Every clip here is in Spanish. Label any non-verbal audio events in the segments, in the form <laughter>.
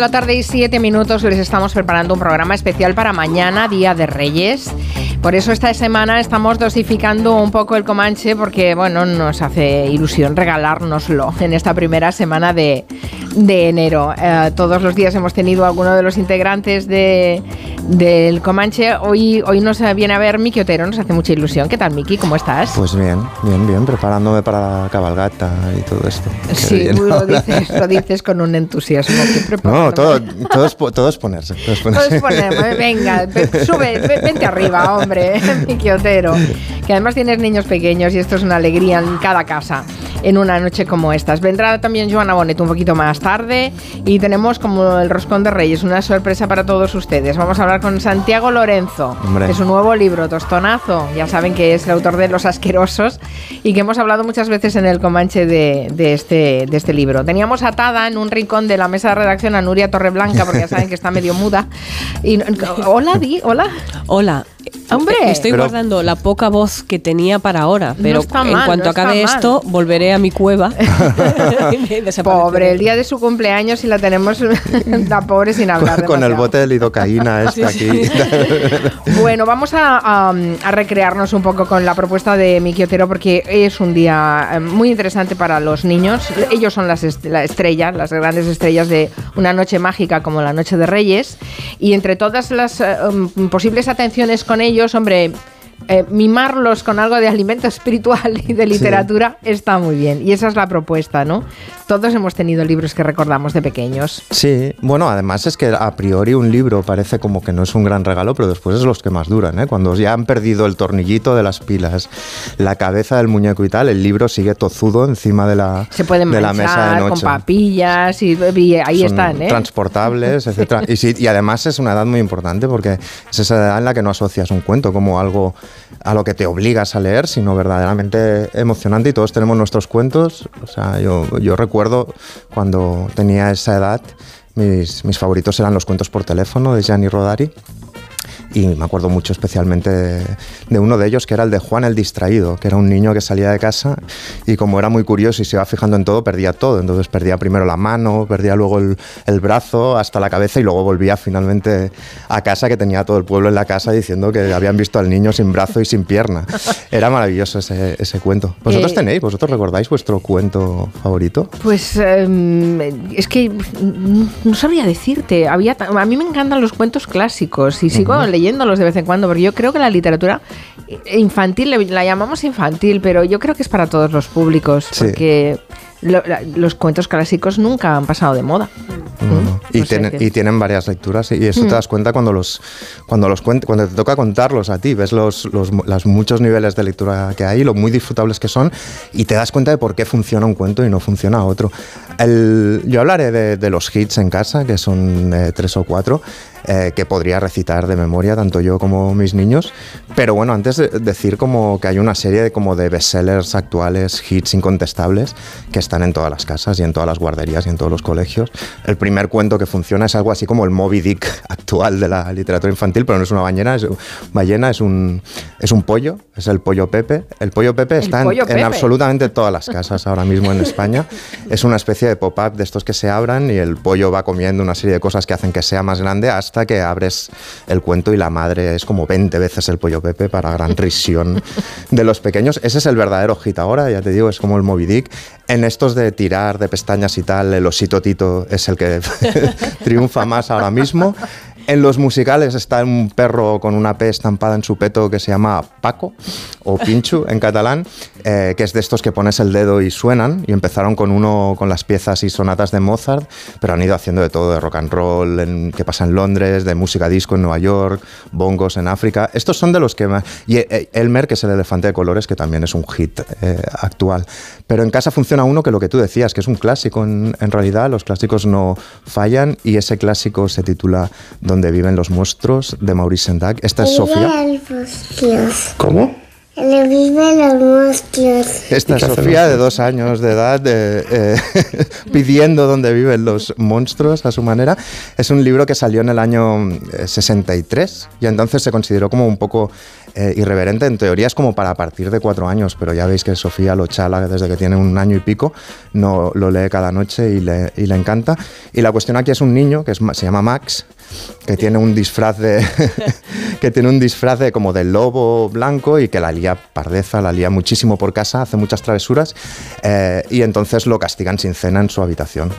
Son las 5 de la tarde y 7 minutos. Les estamos preparando un programa especial para mañana, Día de Reyes. Por eso esta semana estamos dosificando un poco el Comanche porque, bueno, nos hace ilusión regalárnoslo en esta primera semana de, de enero. Eh, todos los días hemos tenido alguno de los integrantes de, del Comanche. Hoy, hoy nos viene a ver Miki Otero, nos hace mucha ilusión. ¿Qué tal, Miki? ¿Cómo estás? Pues bien, bien, bien, preparándome para la cabalgata y todo esto. Sí, lo dices, lo dices con un entusiasmo. No, todo, todo, es, todo es ponerse. Todo es ponerse. ponerse. Venga, sube, vente arriba, hombre, <laughs> Miki Otero. Que además tienes niños pequeños y esto es una alegría en cada casa en una noche como estas. Vendrá también Joana Bonet un poquito más tarde y tenemos como el Roscón de Reyes, una sorpresa para todos ustedes. Vamos a hablar con Santiago Lorenzo de su nuevo libro, Tostonazo. Ya saben que es el autor de Los Asquerosos y que hemos hablado muchas veces en el Comanche de, de este, de este libro. Teníamos atada en un rincón de la mesa de redacción a Nuria Torreblanca, porque ya saben que está medio muda. Y, hola, Di, hola. Hola. Hombre, estoy guardando la poca voz que tenía para ahora, pero en cuanto acabe esto, volveré a mi cueva. <laughs> <laughs> pobre, el día de su cumpleaños y la tenemos <laughs> la pobre sin hablar. Con, el bote de lidocaína este aquí. bueno, vamos a, recrearnos un poco con la propuesta de Miki Otero porque es un día eh, muy interesante para los niños. Ellos son las estrellas, las grandes estrellas de una noche mágica como la Noche de Reyes. Y entre todas las eh, um, posibles atenciones con ellos, hombre, eh, mimarlos con algo de alimento <laughs> espiritual y de literatura está muy bien. Y esa es la propuesta, ¿no? Todos hemos tenido libros que recordamos de pequeños. Sí, bueno, además es que a priori un libro parece como que no es un gran regalo, pero después es los que más duran, ¿eh? Cuando ya han perdido el tornillito de las pilas, la cabeza del muñeco y tal, el libro sigue tozudo encima de la, Se pueden de la mesa de noche. con papillas y, ahí están, ¿eh? Transportables, etc. y, y además es una edad muy importante porque es esa edad en la que no asocias un cuento como algo a lo que te obligas a leer, sino verdaderamente emocionante y todos tenemos nuestros cuentos. O sea, yo, recuerdo cuando tenía esa edad, mis, mis favoritos eran los cuentos por teléfono de Gianni Rodari y me acuerdo mucho especialmente de, uno de ellos que era el de Juan el Distraído, que era un niño que salía de casa y como era muy curioso y se iba fijando en todo, perdía todo. Entonces perdía primero la mano, perdía luego el, el brazo hasta la cabeza y luego volvía finalmente a casa que tenía todo el pueblo en la casa diciendo que habían visto al niño sin brazo y sin pierna. <laughs> Era maravilloso ese, ese cuento. ¿Vosotros eh, tenéis, vosotros recordáis vuestro cuento favorito? Pues em, es que no sabría decirte. Había, a mí me encantan los cuentos clásicos y sigo leyéndolos de vez en cuando, porque yo creo que la literatura infantil, la llamamos infantil, pero yo creo que es para todos los públicos, porque los cuentos clásicos nunca han pasado de moda. Y, y, tienen varias lecturas y eso te mm. das cuenta cuando los cuando los cuando te toca contarlos a ti, ves los, los, muchos niveles de lectura que hay, lo muy disfrutables que son y te das cuenta de por qué funciona un cuento y no funciona otro. El, yo hablaré de, de, los hits en casa, que son eh, tres o cuatro, eh, que podría recitar de memoria tanto yo como mis niños. Pero bueno, antes de decir como que hay una serie de, como de bestsellers actuales, hits incontestables, que están en todas las casas y en todas las guarderías y en todos los colegios. El primer cuento que funciona es algo así como el Moby Dick <laughs> actual de la literatura infantil, pero no es una ballena, es, ballena es, un, es un pollo, es el pollo Pepe. El pollo Pepe está en, absolutamente todas las casas ahora mismo en España. <laughs> Es una especie de pop-up de estos que se abran y el pollo va comiendo una serie de cosas que hacen que sea más grande hasta que abres el cuento y la madre es como 20 veces el pollo Pepe para gran risión de los pequeños. Ese es el verdadero hit ahora, ya te digo, es como el Moby Dick. En estos de tirar de pestañas y tal, el osito Tito es el que <laughs> triunfa más ahora mismo. En los musicales está un perro con una P estampada en su peto que se llama Paco o Pinchu en catalán, eh, que es de estos que pones el dedo y suenan. Y empezaron con uno con las piezas y sonatas de Mozart, pero han ido haciendo de todo, de rock and roll que pasa en Londres, de música disco en Nueva York, bongos en África. Estos son de los que más... Y eh, Elmer, que es el elefante de colores, que también es un hit eh, actual. Pero en casa funciona uno que lo que tú decías, que es un clásico en, en realidad, los clásicos no fallan y ese clásico se titula donde viven los monstruos de Maurice Sendak. Esta es Sofía. ¿Cómo? Le viven los monstruos. Esta Sofía de dos años de edad eh, <laughs> pidiendo dónde viven los monstruos a su manera. Es un libro que salió en el año 63 eh, y entonces se consideró como un poco eh, irreverente. En teoría es como para partir de cuatro años, pero ya veis que Sofía lo chala desde que tiene un año y pico, no, lo lee cada noche y le, encanta. Y la cuestión aquí es un niño que se llama Max que tiene un disfraz de <laughs> que tiene un disfraz de como lobo blanco y que la lía pardeza, la lía muchísimo por casa, hace muchas travesuras eh, y entonces lo castigan sin cena en su habitación.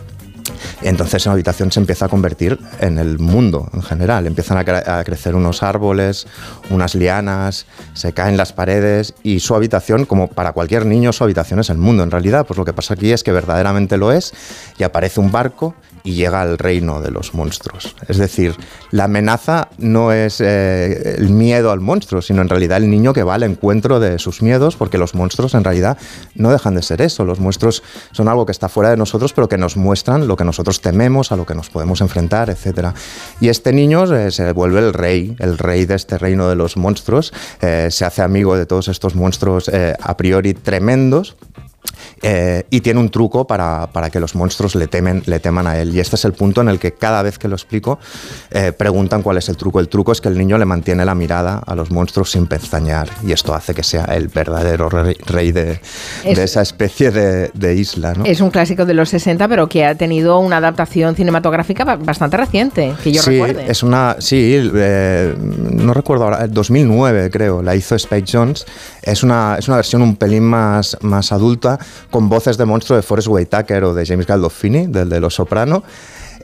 Entonces la habitación se empieza a convertir en el mundo en general. Empiezan a, crecer unos árboles, unas lianas, se caen las paredes y su habitación, como para cualquier niño, su habitación es el mundo en realidad. Pues lo que pasa aquí es que verdaderamente lo es y aparece un barco y llega al reino de los monstruos. Es decir, la amenaza no es eh, el miedo al monstruo, sino en realidad el niño que va al encuentro de sus miedos, porque los monstruos en realidad no dejan de ser eso. Los monstruos son algo que está fuera de nosotros, pero que nos muestran lo que nosotros tememos, a lo que nos podemos enfrentar, etc. Y este niño eh, se vuelve el rey, el rey de este reino de los monstruos, eh, se hace amigo de todos estos monstruos a priori tremendos eh, y tiene un truco para, para, que los monstruos le, temen, le teman a él. Y este es el punto en el que cada vez que lo explico eh, preguntan cuál es el truco. El truco es que el niño le mantiene la mirada a los monstruos sin pestañear y esto hace que sea el verdadero rey, de, de, esa especie de, de isla. ¿no? Es un clásico de los 60 pero que ha tenido una adaptación cinematográfica bastante reciente, que yo sí, recuerde. Es una, sí, eh, no recuerdo ahora, 2009 creo, la hizo Spike Jones. Es una, es una versión un pelín más, más adulta con voces de monstruo de Forrest Whitaker o de James Gandolfini, del de Los Soprano.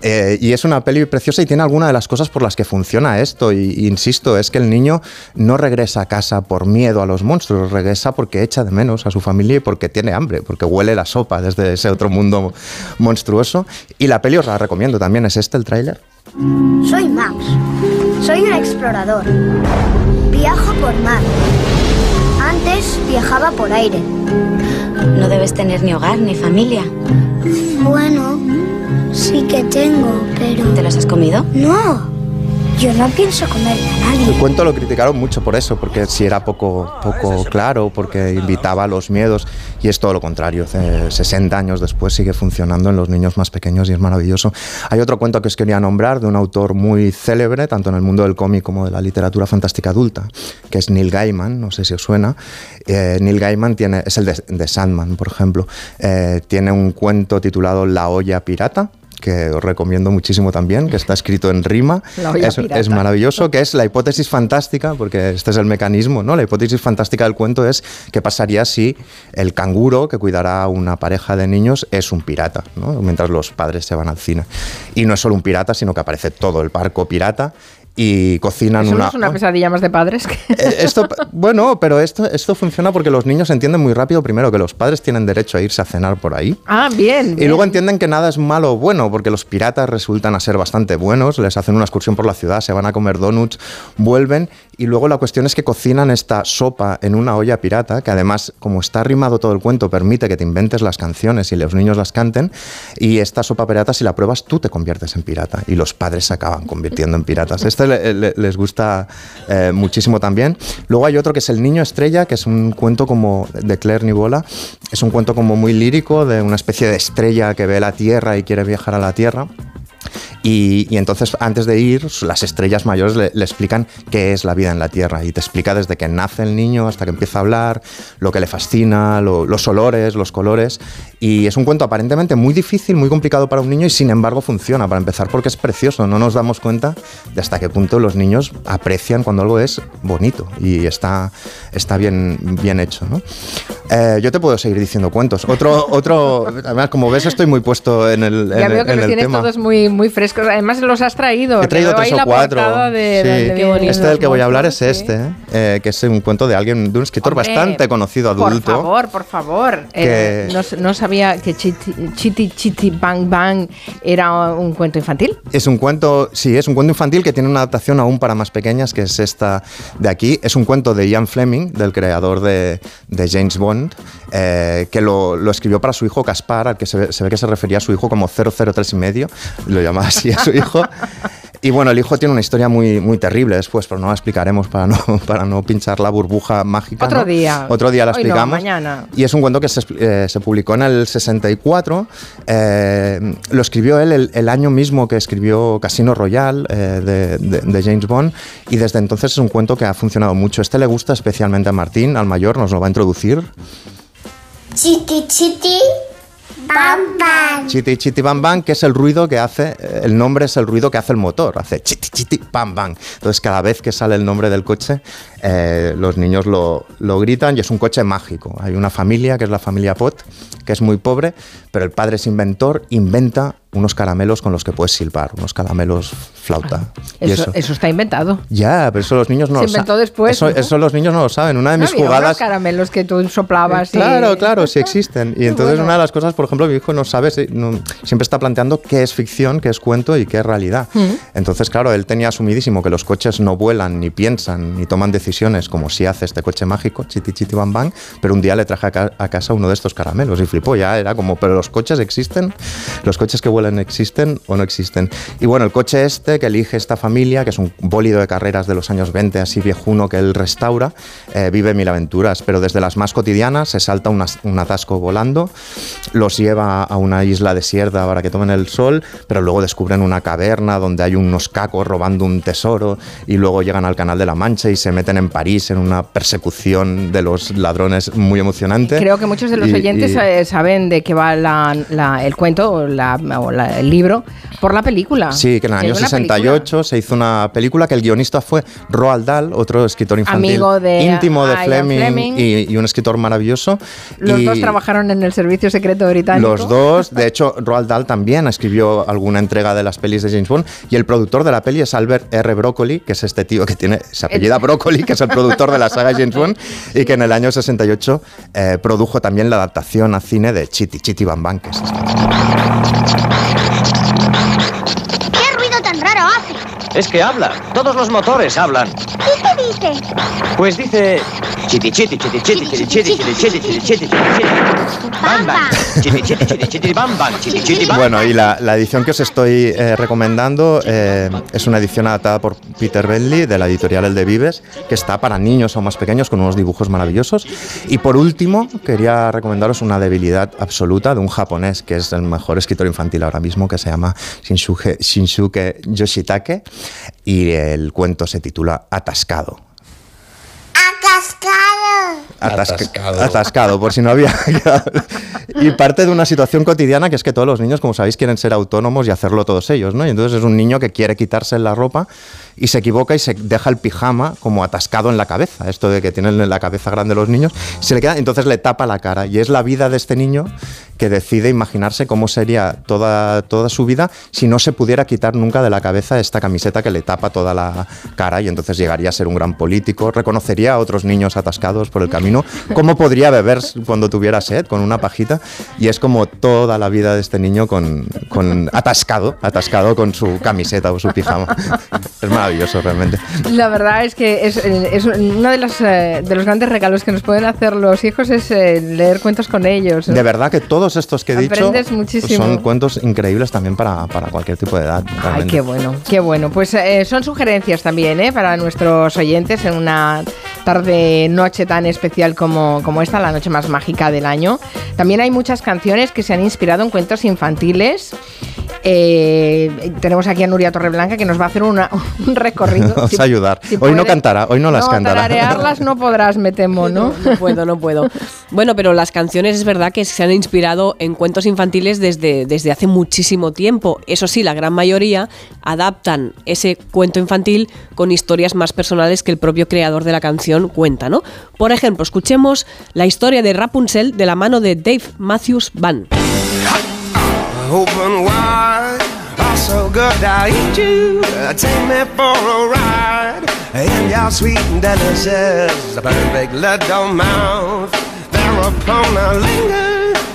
Eh, y es una peli preciosa y tiene alguna de las cosas por las que funciona esto. Y, insisto, es que el niño no regresa a casa por miedo a los monstruos, regresa porque echa de menos a su familia y porque tiene hambre, porque huele la sopa desde ese otro mundo monstruoso. Y la peli os la recomiendo también. ¿Es este el tráiler? Soy Max. Soy un explorador. Viajo por mar. Antes viajaba por aire. No debes tener ni hogar ni familia. Bueno, sí que tengo, pero... ¿Te los has comido? No. Yo no pienso comer a nadie. El cuento lo criticaron mucho por eso, porque si era poco, poco claro, porque invitaba a los miedos, y es todo lo contrario. 60 años después sigue funcionando en los niños más pequeños y es maravilloso. Hay otro cuento que os quería nombrar de un autor muy célebre, tanto en el mundo del cómic como de la literatura fantástica adulta, que es Neil Gaiman, no sé si os suena. Eh, Neil Gaiman tiene, es el de, Sandman, por ejemplo. Eh, tiene un cuento titulado La olla pirata que os recomiendo muchísimo también, que está escrito en rima. <laughs> Es, es, maravilloso, que es la hipótesis fantástica, porque este es el mecanismo, ¿no? La hipótesis fantástica del cuento es qué pasaría si el canguro que cuidará a una pareja de niños es un pirata, ¿no? Mientras los padres se van al cine. Y no es solo un pirata, sino que aparece todo el barco pirata y cocinan Eso una... No es una pesadilla más de padres. Eh, esto, <laughs> bueno, pero esto, esto funciona porque los niños entienden muy rápido, primero, que los padres tienen derecho a irse a cenar por ahí. Ah, bien. Y luego entienden que nada es malo o bueno, porque los piratas resultan a ser bastante buenos, les hacen una excursión por la ciudad, se van a comer donuts, vuelven y luego la cuestión es que cocinan esta sopa en una olla pirata, que además, como está rimado todo el cuento, permite que te inventes las canciones y los niños las canten. Y esta sopa pirata, si la pruebas, tú te conviertes en pirata. Y los padres se acaban convirtiendo en piratas. Les gusta eh, muchísimo también. Luego hay otro que es El Niño Estrella, que es un cuento como de Claire Nibola. Es un cuento como muy lírico de una especie de estrella que ve la Tierra y quiere viajar a la Tierra. Y, entonces, antes de ir, las estrellas mayores le, explican qué es la vida en la Tierra y te explica desde que nace el niño hasta que empieza a hablar, lo que le fascina, los olores, los colores. Y es un cuento aparentemente muy difícil, muy complicado para un niño y sin embargo funciona, para empezar, porque es precioso. No nos damos cuenta de hasta qué punto los niños aprecian cuando algo es bonito y está, está bien, bien hecho. ¿no? Eh, yo te puedo seguir diciendo cuentos. Otro, otro, además, como ves, estoy muy puesto en el, ya veo que en tienes todos muy, muy frescos. Además, los has traído. He traído tres o cuatro. este del que voy a hablar es este, eh, que es un cuento de alguien, de un escritor bastante conocido adulto. Por favor, por favor. Eh, no, sabía que Chiti, Chiti Bang Bang era un cuento infantil. Es un cuento, sí, es un cuento infantil que tiene una adaptación aún para más pequeñas, que es esta de aquí. Es un cuento de Ian Fleming, del creador de, de James Bond, eh, que lo, lo, escribió para su hijo Caspar, al que se, se, ve que se refería a su hijo como 003 y medio, lo llamaba así a su hijo. Y bueno, el hijo tiene una historia muy, muy terrible después, pero no la explicaremos para no, <laughs> para no pinchar la burbuja mágica. Otro día. Otro día la explicamos. mañana. Y es un cuento que se, eh, se publicó en el 64. Eh, lo escribió él el, año mismo que escribió Casino Royale de, de, James Bond. Y desde entonces es un cuento que ha funcionado mucho. Este le gusta especialmente a Martín, al mayor, nos lo va a introducir. Chiti, chiti. Chiti, chiti, bam, bam, que es el ruido que hace, el nombre es el ruido que hace el motor, hace chiti, chiti, bam, bam. Entonces, cada vez que sale el nombre del coche, eh, los niños lo, lo, gritan y es un coche mágico. Hay una familia, que es la familia Pot, que es muy pobre, pero el padre es inventor, inventa unos caramelos con los que puedes silbar, unos caramelos flauta. eso, eso, está inventado. Ya, pero eso los niños no Se lo saben. inventó después. Eso, los niños no lo saben. Una de mis jugadas. Unos caramelos que tú soplabas. Claro, claro, sí existen. Y <laughs> entonces una de las cosas, por ejemplo, mi hijo no sabe, siempre está planteando qué es ficción, qué es cuento y qué es realidad. Mm. Entonces, claro, él tenía asumidísimo que los coches no vuelan, ni piensan, ni toman decisiones como si hace este coche mágico, chiti chiti bam bam, pero un día le traje a, casa uno de estos caramelos y flipó ya, era como, pero los coches existen, los coches que vuelan existen o no existen. Y bueno, el coche este que elige esta familia, que es un bólido de carreras de los años 20, así viejuno que él restaura, eh, vive mil aventuras, pero desde las más cotidianas se salta un atasco volando, los lleva a una isla desierta para que tomen el sol, pero luego descubren una caverna donde hay unos cacos robando un tesoro y luego llegan al Canal de la Mancha y se meten en París en una persecución de los ladrones muy emocionante. Creo que muchos de los oyentes saben de qué va el cuento o, la, el libro por la película. Sí, que en el año 68 se hizo una película que el guionista fue Roald Dahl, otro escritor infantil íntimo de Fleming, Y, un escritor maravilloso. Los dos trabajaron en el Servicio Secreto Británico. Los dos, <laughs> de hecho, Roald Dahl también escribió alguna entrega de las pelis de James Bond y el productor de la peli es Albert R. Broccoli, que es este tío que tiene, se apellida Broccoli, que es el productor de la saga James Bond y que en el año 68 eh, produjo también la adaptación a cine de Chitty Chitty que es ¿Qué ruido tan raro hace? Es que habla. Todos los motores hablan. ¿Qué dice? Pues dice chiti chiti chiti chiti chiti chiti chiti chiti chiti chiti Bueno, y la, la edición que os estoy eh, recomendando eh, es una edición adaptada por Peter Bentley de la editorial El de Vives, que está para niños o más pequeños con unos dibujos maravillosos. Y por último, quería recomendaros una debilidad absoluta de un japonés que es el mejor escritor infantil ahora mismo, que se llama Shinsuke, Shinsuke Yoshitake y el cuento se titula Atascado. Atascado. atascado. por si no había <laughs> Y parte de una situación cotidiana que es que todos los niños, como sabéis, quieren ser autónomos y hacerlo todos ellos, ¿no? Y entonces es un niño que quiere quitarse la ropa y se equivoca y se deja el pijama como atascado en la cabeza. Esto de que tienen la cabeza grande los niños, se le queda, entonces le tapa la cara. Y es la vida de este niño que decide imaginarse cómo sería toda, toda su vida si no se pudiera quitar nunca de la cabeza esta camiseta que le tapa toda la cara y entonces llegaría a ser un gran político, reconocería a otros niños atascados por el camino, cómo podría beber cuando tuviera sed con una pajita y es como toda la vida de este niño con, con atascado, atascado con su camiseta o su pijama. <laughs> Es maravilloso realmente. La verdad es que es, es uno de los, eh, de los grandes regalos que nos pueden hacer los hijos es eh, leer cuentos con ellos. De verdad que todos estos que he dicho son cuentos increíbles también para, para, cualquier tipo de edad. Ay, qué bueno, qué bueno. Pues eh, son sugerencias también ¿eh? para nuestros oyentes en una tarde, noche tan especial como, como esta, la noche más mágica del año. También hay muchas canciones que se han inspirado en cuentos infantiles. Eh, tenemos aquí a Nuria Torreblanca que nos va a hacer un recorrido. <laughs> Vamos a ayudar. hoy no cantará, hoy no las no, cantará. no podrás, me temo, ¿no? No, puedo, no puedo. Bueno, pero las canciones es verdad que se han inspirado en cuentos infantiles desde, desde hace muchísimo tiempo. Eso sí, la gran mayoría adaptan ese cuento infantil con historias más personales que el propio creador de la canción cuenta, ¿no? Por ejemplo, Escuchemos la historia de Rapunzel de la mano de Dave Matthews Band.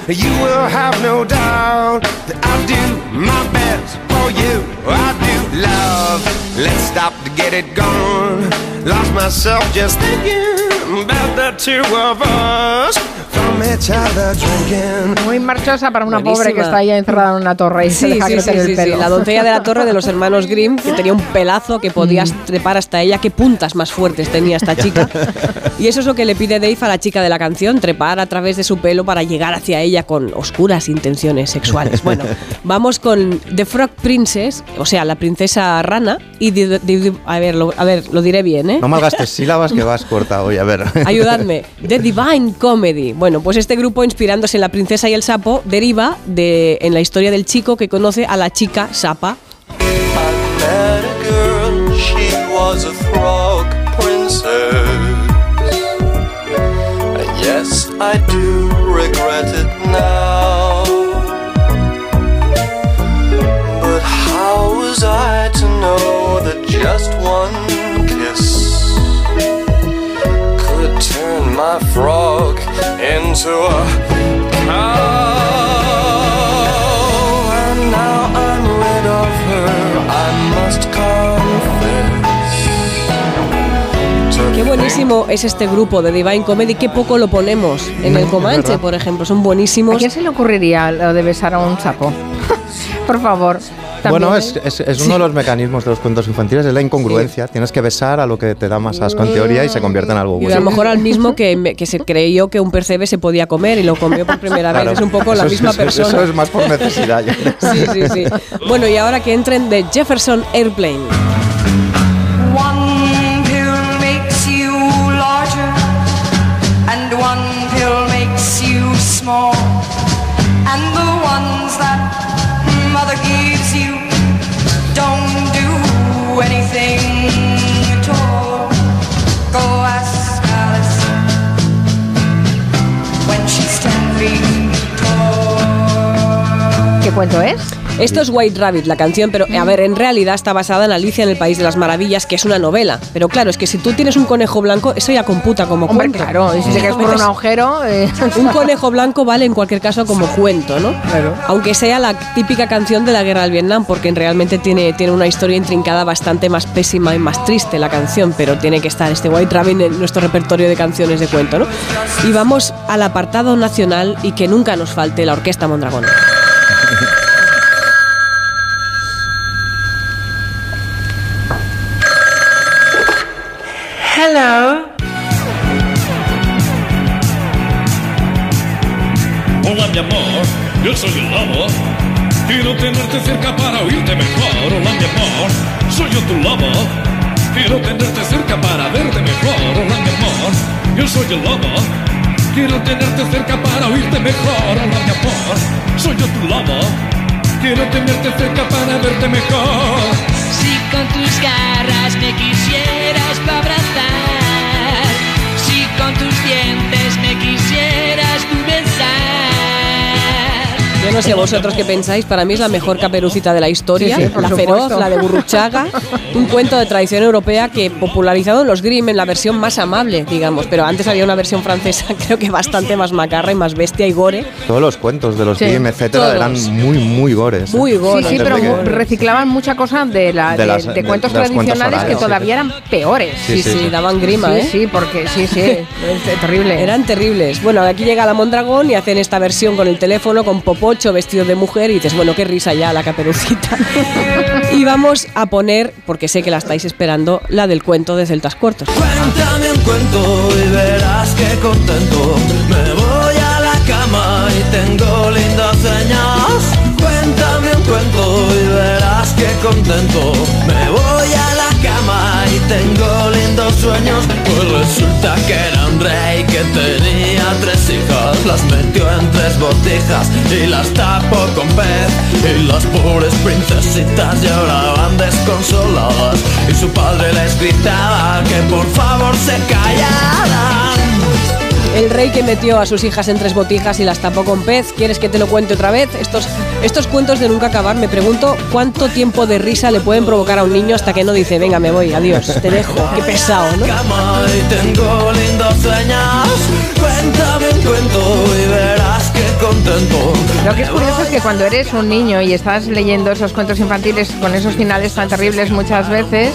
You will have no doubt that I do my best for you. I do love. Let's stop to get it gone. Lost myself just thinking about the two of us. Muy marchosa para una pobre que está ahí encerrada en una torre y se deja crecer el pelo. La doncella de la torre de los hermanos Grimm, que tenía un pelazo que podías mm. trepar hasta ella. Qué puntas más fuertes tenía esta <laughs> chica. Y eso es lo que le pide Dave a la chica de la canción, trepar a través de su pelo para llegar hacia ella con oscuras intenciones sexuales. <laughs> Bueno, vamos con The Frog Princess, o sea, la princesa rana, y a, ver, lo, a ver, lo diré bien, ¿eh? No malgastes <laughs> sílabas que vas corta hoy, a ver. <laughs> Ayudadme. The Divine Comedy. Bueno, pues este grupo, inspirándose en La princesa y el sapo, deriva de, en la historia del chico que conoce a la chica sapa. Yes, I do regret it now. But how was I to know that just one my frog into a cow? And now I'm rid of her, I must Qué buenísimo es este grupo de Divine Comedy, qué poco lo ponemos en el Comanche, por ejemplo, son buenísimos. ¿A quién se le ocurriría lo de besar a un sapo? Por favor. Bueno, es, uno de los mecanismos de los cuentos infantiles, es la incongruencia. Tienes que besar a lo que te da más asco en teoría y se convierte en algo bueno. Y a lo mejor al mismo que, que se creyó que un percebe se podía comer y lo comió por primera vez. Es un poco la misma persona. Eso es más por necesidad. sí, sí, sí. Bueno, y ahora que entren de Jefferson Airplane. Cuento es? Esto es White Rabbit, la canción, pero a ver, en realidad está basada en Alicia en el País de las Maravillas, que es una novela. Pero claro, es que si tú tienes un conejo blanco, eso ya computa como Hombre, cuento. claro, y si se quedas por un agujero... Eh. Un conejo blanco vale en cualquier caso como cuento, ¿no? Claro. Aunque sea la típica canción de la guerra del Vietnam, porque realmente tiene, tiene una historia intrincada bastante más pésima y más triste la canción, pero tiene que estar este White Rabbit en nuestro repertorio de canciones de cuento, ¿no? Y vamos al apartado nacional y que nunca nos falte la Orquesta Mondragón. Hello. Hola, mi amor, yo soy el lobo. Quiero tenerte cerca para oírte mejor. Hola, mi amor, soy yo tu lobo. Quiero tenerte cerca para verte mejor. Hola, mi amor, yo soy el lobo. Quiero tenerte cerca para oírte mejor. Hola, mi soy yo tu lobo. Quiero tenerte cerca para verte mejor. No sé vosotros qué pensáis, para mí es la mejor caperucita de la historia, la feroz, la de Burruchaga, un cuento de tradición europea que popularizado en los Grimm en la versión más amable, digamos, pero antes había una versión francesa <laughs> creo que bastante más macarra y más bestia y gore. Todos los cuentos de los Grimm, etcétera, eran muy, muy gores. ¿eh? Muy gores. Sí, sí, pero reciclaban mucha cosa de, la, de, cuentos tradicionales que todavía eran peores. Sí, sí, daban grima, ¿eh? Sí, porque sí, sí, es terrible. Eran terribles. Bueno, aquí llega la Mondragón y hacen esta versión con el teléfono, con Vestido de mujer y dices, bueno, qué risa ya la caperucita. <laughs> y vamos a poner, porque sé que la estáis esperando, la del cuento de Celtas Cortos. Me voy a la cama y tengo lindos sueños. Pues que era un rey que tenía tres hijas. Las metió en tres botijas y las tapó con pez. Y las pobres princesitas lloraban desconsoladas. Y su padre les gritaba que por favor se callaran. El rey que metió a sus hijas en tres botijas y las tapó con pez. ¿Quieres que te lo cuente otra vez? Estos, estos cuentos de nunca acabar. Me pregunto cuánto tiempo de risa le pueden provocar a un niño hasta que no dice, venga, me voy, adiós, te dejo. Qué pesado, ¿no? Cuéntame cuento y contento. Lo que es curioso es que cuando eres un niño y estás leyendo esos cuentos infantiles con esos finales tan terribles muchas veces,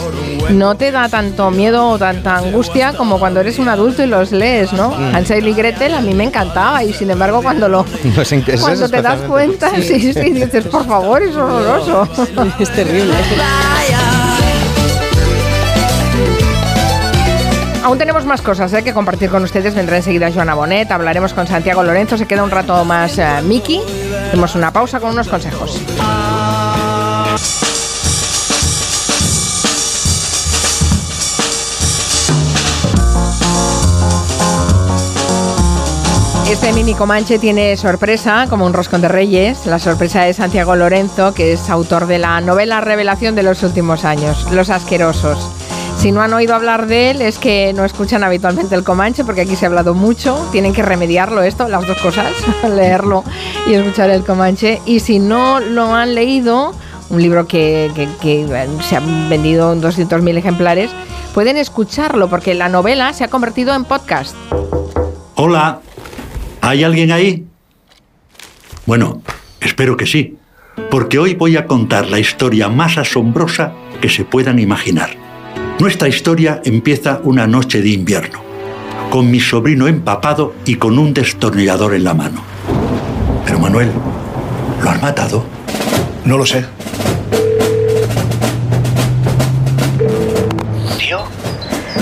no te da tanto miedo o tanta angustia como cuando eres un adulto y los lees, ¿no? Mm. Hansel y Gretel a mí me encantaba y sin embargo cuando lo <laughs> No sé cuando te das cuenta, sí, sí, dices, por favor, es horroroso. <laughs> Es terrible. <laughs> Aún tenemos más cosas ¿eh? que compartir con ustedes. Vendrá enseguida Joana Bonet, hablaremos con Santiago Lorenzo. Se queda un rato más eh, Miki. Hacemos una pausa con unos consejos. Este mini Comanche tiene sorpresa, como un roscón de reyes. La sorpresa es Santiago Lorenzo, que es autor de la novela revelación de los últimos años, Los Asquerosos. Si no han oído hablar de él, es que no escuchan habitualmente el Comanche, porque aquí se ha hablado mucho. Tienen que remediarlo esto, las dos cosas, <laughs> leerlo y escuchar el Comanche. Y si no lo han leído, un libro que, se han vendido en 200.000 ejemplares, pueden escucharlo, porque la novela se ha convertido en podcast. Hola, ¿hay alguien ahí? Bueno, espero que sí, porque hoy voy a contar la historia más asombrosa que se puedan imaginar. Nuestra historia empieza una noche de invierno, con mi sobrino empapado y con un destornillador en la mano. Pero Manuel, ¿lo has matado? No lo sé. Tío,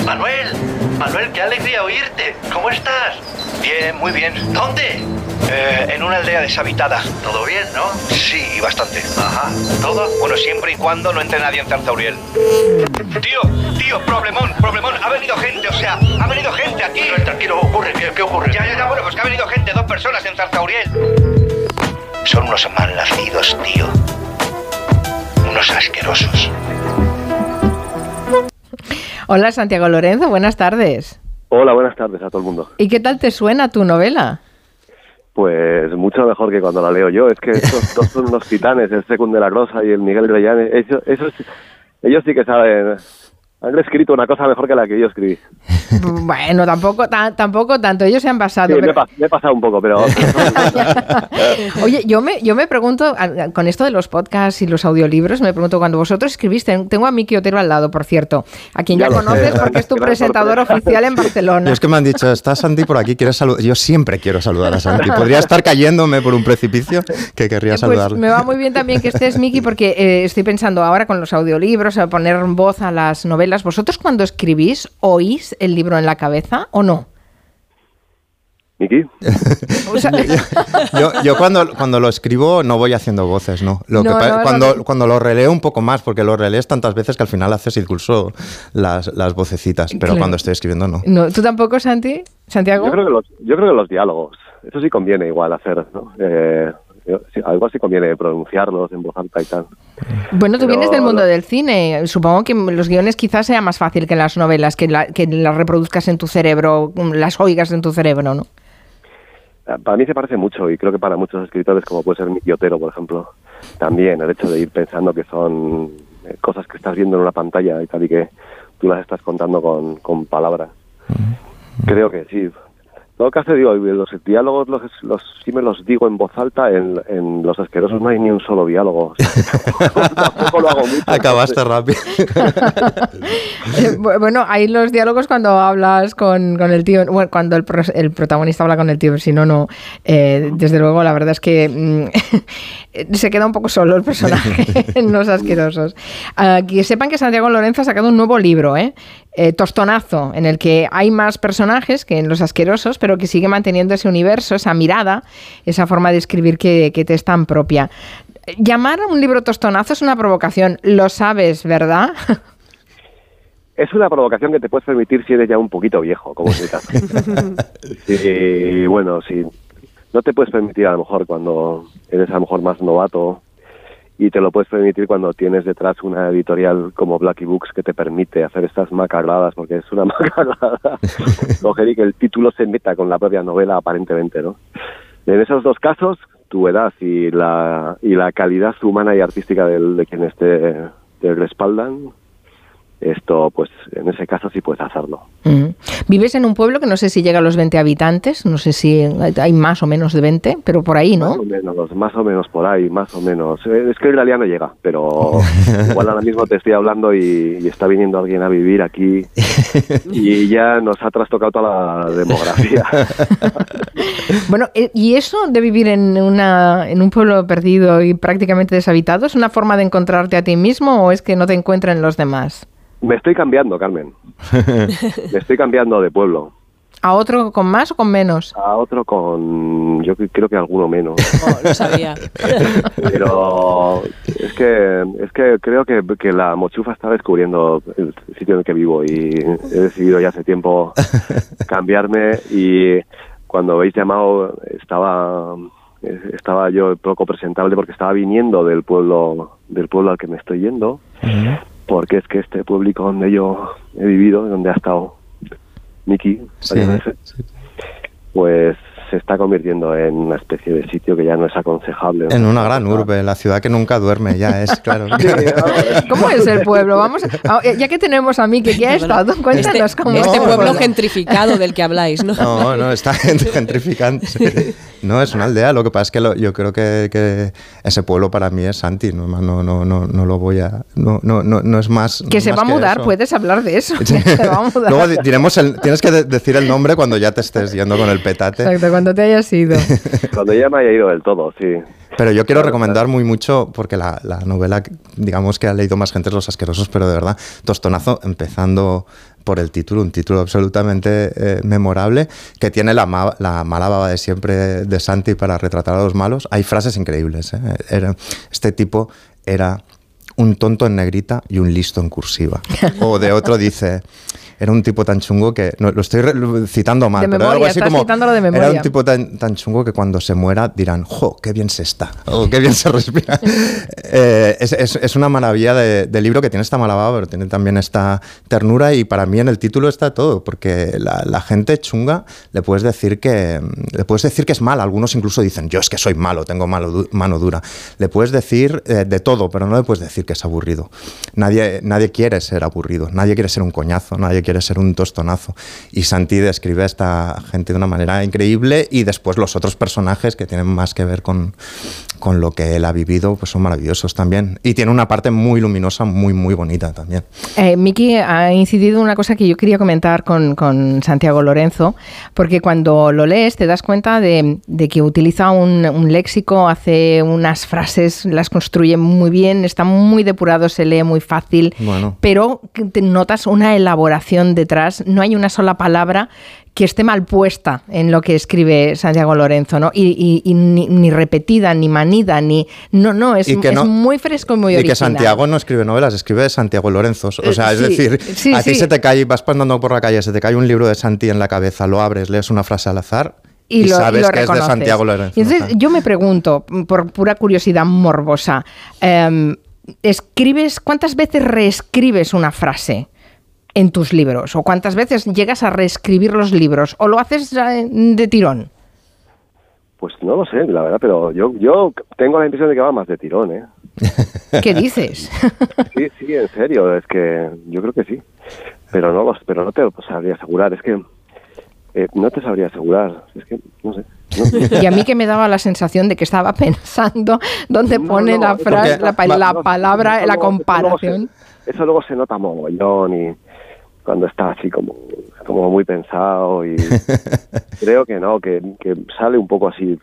Manuel, Manuel, qué alegría oírte. ¿Cómo estás? Bien, muy bien. ¿Dónde? Eh, en una aldea deshabitada. Todo bien, ¿no? Sí, bastante. Ajá. ¿Todo? Bueno, siempre y cuando no entre nadie en Zarzauriel. Tío, tío, problemón, problemón. Ha venido gente, o sea, ha venido gente aquí. Tranquilo, ocurre, ¿qué, qué ocurre? Ya, ya, ya, bueno, pues que ha venido gente, dos personas en Zarzauriel. Son unos malnacidos, tío. Unos asquerosos. Hola Santiago Lorenzo, buenas tardes. Hola, buenas tardes a todo el mundo. ¿Y qué tal te suena tu novela? Pues mucho mejor que cuando la leo yo. Es que estos <laughs> dos son unos titanes, el Secund de la Rosa y el Miguel Reyán. Ellos, esos- ellos sí que saben. Han escrito una cosa mejor que la que yo escribí. <laughs> Bueno, tampoco, ta- tampoco tanto, ellos se han Sí, pasado. me, he pero- pa- me he pasado un poco, pero... <laughs> Oye, yo me, yo me pregunto, con esto de los podcasts y los audiolibros, me pregunto, cuando vosotros escribiste, tengo a Miki Otero al lado, por cierto, a quien ya, Ya lo sé, conoces porque es tu <laughs> presentador sorpresa. oficial en Barcelona. Yo es que me han dicho, ¿está Santi por aquí? ¿Quieres saludar? Yo siempre quiero saludar a Santi. Podría estar cayéndome por un precipicio que querría Pues saludarle. me va muy bien también que estés, Miki, porque eh, estoy pensando ahora con los audiolibros, a poner voz a las novelas. ¿Vosotros cuando escribís oís el libro en la cabeza o no? ¿Miki? <laughs> Yo, yo cuando, cuando lo escribo no voy haciendo voces, ¿no? Lo que No, pa- no, cuando, cuando lo releo un poco más, porque lo relees tantas veces que al final haces incluso las, las vocecitas, pero Claro. cuando estoy escribiendo no. no. ¿Tú tampoco, Santi? ¿Santiago? Yo creo, que los, yo creo que los diálogos, eso sí conviene igual hacer, ¿no? Eh, algo así conviene pronunciarlos en voz alta y tal. Bueno, tú Pero vienes del mundo del cine. Supongo que los guiones quizás sea más fácil que las novelas, que, la- que las reproduzcas en tu cerebro, las oigas en tu cerebro, ¿no? Eh, Para mí se parece mucho y creo que para muchos escritores, como puede ser Miki Otero, por ejemplo, también el hecho de ir pensando que son eh, cosas que estás viendo en una pantalla y tal y que tú las estás contando con, con palabras. Creo que sí. Todo caso, digo, los diálogos los, los, sí me los digo en voz alta, en, en Los Asquerosos no hay ni un solo diálogo. O sea, <laughs> tampoco lo hago mucho. Acabaste rápido. <laughs> Eh, bu- bueno, hay los diálogos cuando hablas con, con el tío, bueno, cuando el, pro- el protagonista habla con el tío, si no, no. Eh, desde luego, la verdad es que mm, <laughs> se queda un poco solo el personaje <laughs> <laughs> en Los Asquerosos. Ah, que sepan que Santiago Lorenzo ha sacado un nuevo libro, ¿eh? Eh, Tostonazo, en el que hay más personajes que en Los Asquerosos, pero que sigue manteniendo ese universo, esa mirada, esa forma de escribir que, que te es tan propia. Llamar a un libro tostonazo es una provocación, lo sabes, ¿verdad? <laughs> Es una provocación que te puedes permitir si eres ya un poquito viejo, como caso. Y bueno, si no te puedes permitir a lo mejor cuando eres a lo mejor más novato y te lo puedes permitir cuando tienes detrás una editorial como Blacky Books que te permite hacer estas macarradas, porque es una <laughs> macarrada coger y que el título se meta con la propia novela aparentemente, ¿no? En esos dos casos, tu edad y la, y la calidad humana y artística del- de quienes te, te respaldan esto, pues en ese caso sí puedes hacerlo. Vives en un pueblo que no sé si llega a los 20 habitantes, no sé si hay más o menos de 20, pero por ahí, ¿no? Más o menos, más o menos por ahí, más o menos. Eh, es que realidad no llega, pero <laughs> igual ahora mismo te estoy hablando y, está viniendo alguien a vivir aquí <laughs> y ya nos ha trastocado toda la demografía. <laughs> bueno, eh, ¿y eso de vivir en, una, en un pueblo perdido y prácticamente deshabitado es una forma de encontrarte a ti mismo o es que no te encuentran los demás? Me estoy cambiando, Carmen. <laughs> Me estoy cambiando de pueblo. ¿A otro con más o con menos? A otro con, yo creo que alguno menos. <laughs> Oh, lo sabía. <laughs> Pero es que, es que creo que, que, la mochufa está descubriendo el sitio en el que vivo y he decidido ya hace tiempo cambiarme y cuando habéis llamado estaba estaba yo poco presentable porque estaba viniendo del pueblo del pueblo al que me estoy yendo porque es que este público donde yo he vivido, donde ha estado Miki, pues se está convirtiendo en una especie de sitio que ya no es aconsejable. En una gran urbe, la ciudad que nunca duerme, ya es, <laughs> claro. ¿Cómo es el pueblo? Vamos ah, ya que tenemos a Miki que ha estado, cuéntanos este, cómo Este pueblo gentrificado del que habláis, ¿no? No, no, está gentrificando. No, es una aldea. Lo que pasa es que yo creo que, ese pueblo para mí es Santi. No, no, no, no, no lo voy a. No, no, no, es más. Que se va a mudar, puedes hablar de eso. <laughs> Luego diremos el, tienes que decir el nombre cuando ya te estés yendo con el petate. Exacto, cuando te hayas ido. <laughs> cuando ya me haya ido del todo, sí. Pero yo quiero recomendar muy mucho, porque la, la, novela, digamos que ha leído más gente Los Asquerosos, pero de verdad, Tostonazo, empezando por el título, un título absolutamente eh, memorable, que tiene la, la, mala baba de siempre de Santi para retratar a los malos. Hay frases increíbles. ¿eh? Era, este tipo era un tonto en negrita y un listo en cursiva. <laughs> O de otro dice era un tipo tan chungo que, no, lo estoy citando mal, pero algo así como, de era un tipo tan, tan, chungo que cuando se muera dirán, ¡jo, qué bien se está! O qué bien se respira. <laughs> Eh, es, es, una maravilla de, libro que tiene esta malababa, pero tiene también esta ternura y para mí en el título está todo, porque la, la, gente chunga le puedes decir que le puedes decir que es mal, algunos incluso dicen, yo es que soy malo, tengo malo, mano dura. Le puedes decir eh, de todo, pero no le puedes decir que es aburrido. Nadie, nadie quiere ser aburrido, nadie quiere ser un coñazo, nadie quiere ser un tostonazo. Y Santi describe a esta gente de una manera increíble y después los otros personajes que tienen más que ver con, con lo que él ha vivido, pues son maravillosos también. Y tiene una parte muy luminosa, muy, muy bonita también. Eh, Miki ha incidido en una cosa que yo quería comentar con, con, Santiago Lorenzo, porque cuando lo lees te das cuenta de, de que utiliza un, un, léxico, hace unas frases, las construye muy bien, está muy depurado, se lee muy fácil, pero te notas una elaboración detrás, no hay una sola palabra que esté mal puesta en lo que escribe Santiago Lorenzo, ¿no? Y, ni, repetida, ni manida, ni... No, no, es, muy fresco y muy original. Y que Santiago no escribe novelas, escribe Santiago Lorenzo. O sea, es decir, a ti se te cae, vas pasando por la calle, se te cae un libro de Santi en la cabeza, lo abres, lees una frase al azar y, sabes que es de Santiago Lorenzo. entonces yo me pregunto, por pura curiosidad morbosa, em, ¿escribes, cuántas veces reescribes una frase? En tus libros? ¿O cuántas veces llegas a reescribir los libros? ¿O lo haces de tirón? Pues no lo sé, la verdad, pero yo, yo tengo la impresión de que va más de tirón, ¿eh? <laughs> ¿Qué dices? <laughs> Sí, sí, en serio, es que yo creo que sí. Pero no, pero no te lo sabría asegurar, es que eh, no te sabría asegurar, es que no sé. <laughs> Y a mí que me daba la sensación de que estaba pensando dónde pone la frase, la, palabra, la comparación. Eso luego se nota mogollón y cuando está así como, como muy pensado y <laughs> creo que no, que, que sale un poco así.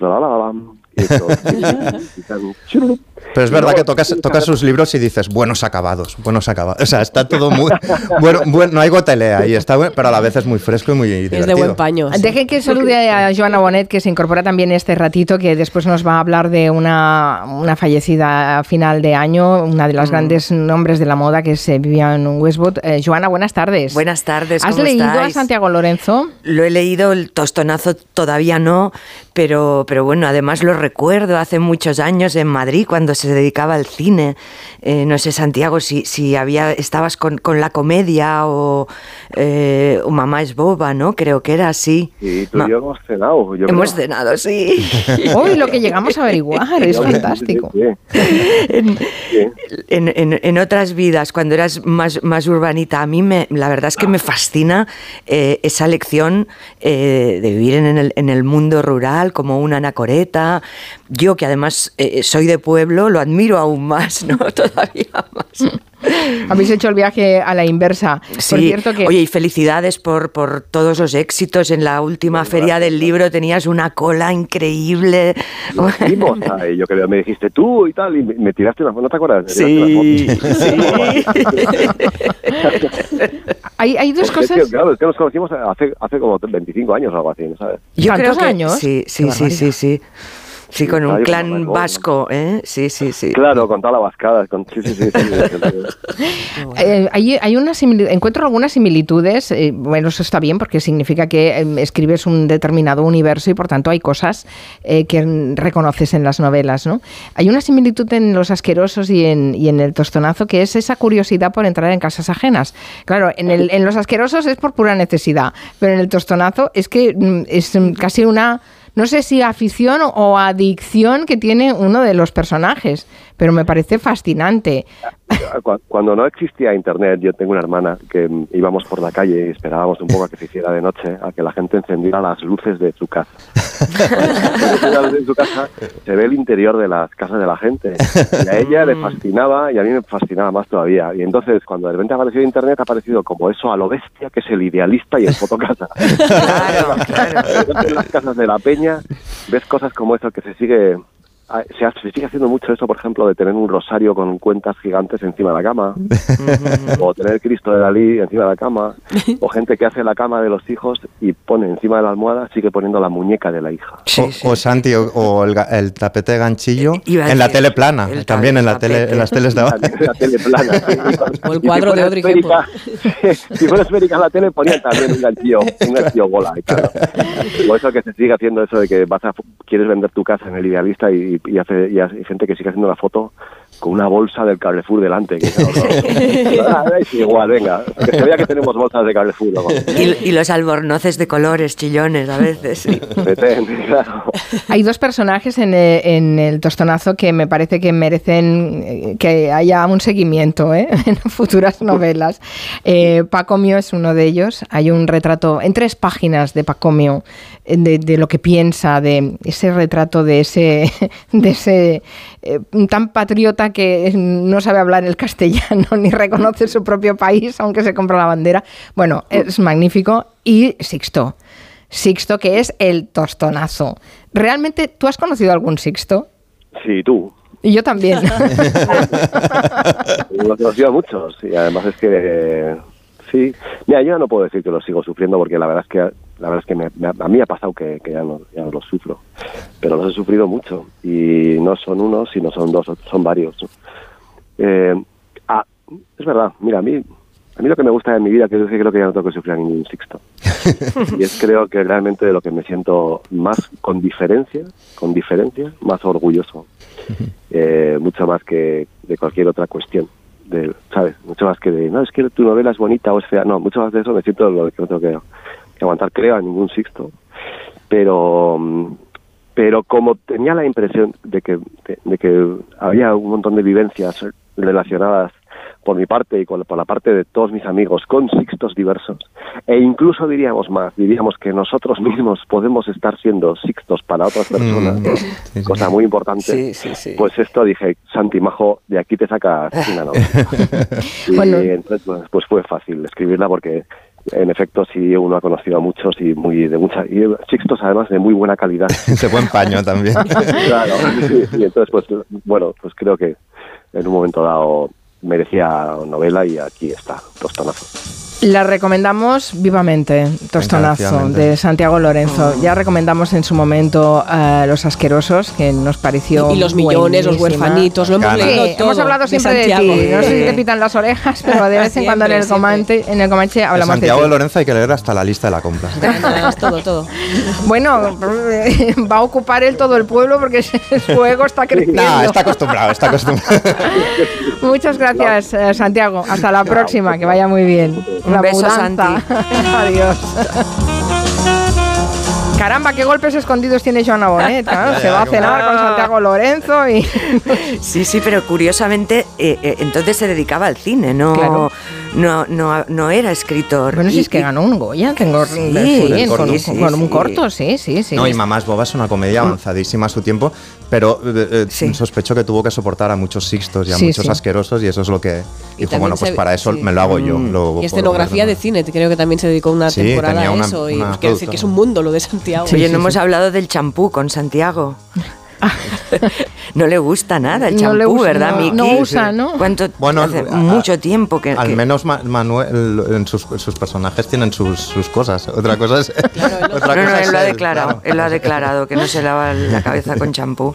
Pero es verdad que tocas, tocas sus libros y dices buenos acabados, buenos acabados. O sea, está todo muy. <laughs> Bueno, bueno no hay gotelea y está pero a la vez es muy fresco y muy divertido. Es de buen paño. Dejen que salude a Joana Bonet, que se incorpora también este ratito, que después nos va a hablar de una, una fallecida a final de año, una de las mm. grandes nombres de la moda que se vivía en Westwood. Eh, Joana, buenas tardes. Buenas tardes. ¿Has leído a Santiago Lorenzo? Lo he leído, el tostonazo todavía no, pero, pero bueno, además lo recuerdo hace muchos años en Madrid cuando se dedicaba al cine. Eh, no sé, Santiago, si, si había, estabas con, con la comedia o, eh, o, Mamá es boba, ¿no? Creo que era así. Sí, tú y yo hemos cenado. Yo hemos creo. cenado, sí. <laughs> Uy, lo que llegamos a averiguar, es fantástico. En, en, en, otras vidas, cuando eras más, más urbanita, a mí me, la verdad es que me fascina eh, esa lección eh, de vivir en el, en el mundo rural como una anacoreta. Yo que además eh, soy de pueblo, lo admiro aún más, ¿no? <laughs> Todavía más. Habéis hecho el viaje a la inversa. Sí. cierto que... Oye, y felicidades por, por todos los éxitos. En la última feria del libro tenías una cola increíble. Fuimos, yo creo, me dijiste tú y tal, y me tiraste una foto, ¿no te acuerdas? Sí, sí. <laughs> hay, hay dos cosas... Es que, claro, es que nos conocimos hace, hace como 25 años o algo así, ¿no sabes? Yo creo que, años? Sí, sí, sí, sí, sí. Sí, con un clan vasco, ¿eh? Sí, sí, sí. Claro, con toda la vascada. Con... Sí, sí, sí. <laughs> eh, hay, hay una encuentro algunas similitudes. Eh, bueno, eso está bien porque significa que eh, escribes un determinado universo y por tanto hay cosas eh, que reconoces en las novelas, ¿no? Hay una similitud en Los Asquerosos y en, y en El Tostonazo que es esa curiosidad por entrar en casas ajenas. Claro, en, el, en Los Asquerosos es por pura necesidad, pero en El Tostonazo es que mm, es casi una no sé si afición o adicción que tiene uno de los personajes, pero me parece fascinante. <laughs> Cuando no existía internet, yo tengo una hermana que íbamos por la calle y esperábamos un poco a que se hiciera de noche, a que la gente encendiera las luces de su casa. <laughs> en su casa se ve el interior de las casas de la gente. Y a ella le fascinaba y a mí me fascinaba más todavía. Y entonces, cuando de repente ha aparecido internet, ha aparecido como eso a lo bestia, que es el idealista y el fotocasa. <laughs> Claro, claro. En las casas de la peña ves cosas como eso que se sigue se, se, sigue haciendo mucho eso, por ejemplo, de tener un rosario con cuentas gigantes encima de la cama, <laughs> o tener Cristo de Dalí encima de la cama, o gente que hace la cama de los hijos y pone encima de la almohada, sigue poniendo la muñeca de la hija. Sí, o, sí. o, Santi, o, o el, el, tapete de ganchillo en la tele plana, también en, la tele, en las teles de ahora. <laughs> En la tele plana, sí. O el cuadro de Audrey esférica, <laughs> Si fuera esférica la tele, ponían también un ganchillo, un ganchillo bola. Claro. Por eso que se sigue haciendo eso de que vas a, quieres vender tu casa en el idealista y y, hace, y hay gente que sigue haciendo la foto con una bolsa del Carrefour delante. Que es <laughs> igual, venga, que se vea que tenemos bolsas de Carrefour. Y, y, los albornoces de colores, chillones a veces. Sí. claro. Hay dos personajes en, en, el tostonazo que me parece que merecen que haya un seguimiento ¿eh? <laughs> en futuras novelas. Eh, Pacomio es uno de ellos. Hay un retrato en tres páginas de Pacomio de, de lo que piensa, de ese retrato de ese, <laughs> de ese eh, tan patriota que no sabe hablar el castellano <laughs> ni reconoce su propio país, aunque se compra la bandera. Bueno, es magnífico. Y Sixto. Sixto, que es el tostonazo. ¿Realmente tú has conocido algún Sixto? Sí, tú. Y yo también. <laughs> <laughs> Lo he conocido a muchos y además es que sí. Mira, yo no puedo decir que lo sigo sufriendo porque la verdad es que la verdad es que me, me, a mí ha pasado que, que ya, no, ya, no, lo sufro, pero los he sufrido mucho y no son uno, sino son dos, son varios. Eh, ah, es verdad, mira, a mí, a mí lo que me gusta de mi vida es que creo que ya no tengo que sufrir a ningún sixto. <laughs> y es creo que realmente de lo que me siento más con diferencia, con diferencia, más orgulloso, eh, mucho más que de cualquier otra cuestión. De, ¿Sabes? Mucho más que de, no, es que tu novela es bonita o es fea. No, mucho más de eso me siento lo que no tengo que aguantar, creo, a ningún sixto, pero pero como tenía la impresión de que de, de, que había un montón de vivencias relacionadas por mi parte y con, por la parte de todos mis amigos con sixtos diversos e incluso diríamos más diríamos que nosotros mismos podemos estar siendo sixtos para otras personas mm, sí, sí. cosa muy importante. Sí, pues esto dije Santi Majo de aquí te sacas una novela <laughs> y bueno. entonces pues, pues fue fácil escribirla porque en efecto sí uno ha conocido a muchos y muy de mucha y además de muy buena calidad. <laughs> De buen paño también. <laughs> Claro sí, y entonces pues bueno pues creo que en un momento dado merecía novela y aquí está tostonazo La recomendamos vivamente, Tostonazo, de Santiago Lorenzo. Ya recomendamos en su momento a Los Asquerosos, que nos pareció. Y, los millones, los huerfanitos, lo hemos leído todo. Hemos hablado siempre de, ti. No sé si te pitan las orejas, pero de <laughs> vez en cuando en el, Comanche, en el Comanche hablamos de, Santiago de Lorenzo hay que leer hasta la lista de la compra. <laughs> todo, todo. Bueno, <laughs> va a ocupar él todo el pueblo porque su ego está creciendo. No, está acostumbrado, está acostumbrado. Muchas gracias, eh, Santiago. Hasta la próxima, que vaya muy bien. Un beso, Santi. <laughs> Adiós. Caramba, qué golpes escondidos tiene Joana Bonet. se va a cenar con Santiago Lorenzo y. <laughs> Sí, sí, pero curiosamente, eh, eh, entonces se dedicaba al cine, ¿no? no, no, no era escritor. Bueno, si es que ganó un Goya, tengo sí, con, un corto, sí, sí, sí. No, y Mamás Boba es una comedia avanzadísima a su tiempo, pero eh, eh, sospecho que tuvo que soportar a muchos sixtos y a muchos asquerosos y eso es lo que dijo, bueno, pues para eso me lo hago yo. y escenografía de cine, creo que también se dedicó una temporada a eso. y que, que es un mundo lo de Santiago. Oye, no hemos hablado del champú con Santiago. <laughs> <laughs> no le gusta nada el champú, ¿verdad, Miki? No usa, ¿no? ¿Cuánto? Bueno, hace mucho tiempo que... Al menos Manuel, en sus, personajes tienen sus, cosas. Otra cosa es... <laughs> otra no, no, él lo ha declarado, él lo ha declarado, que no se lava la cabeza con <laughs> champú.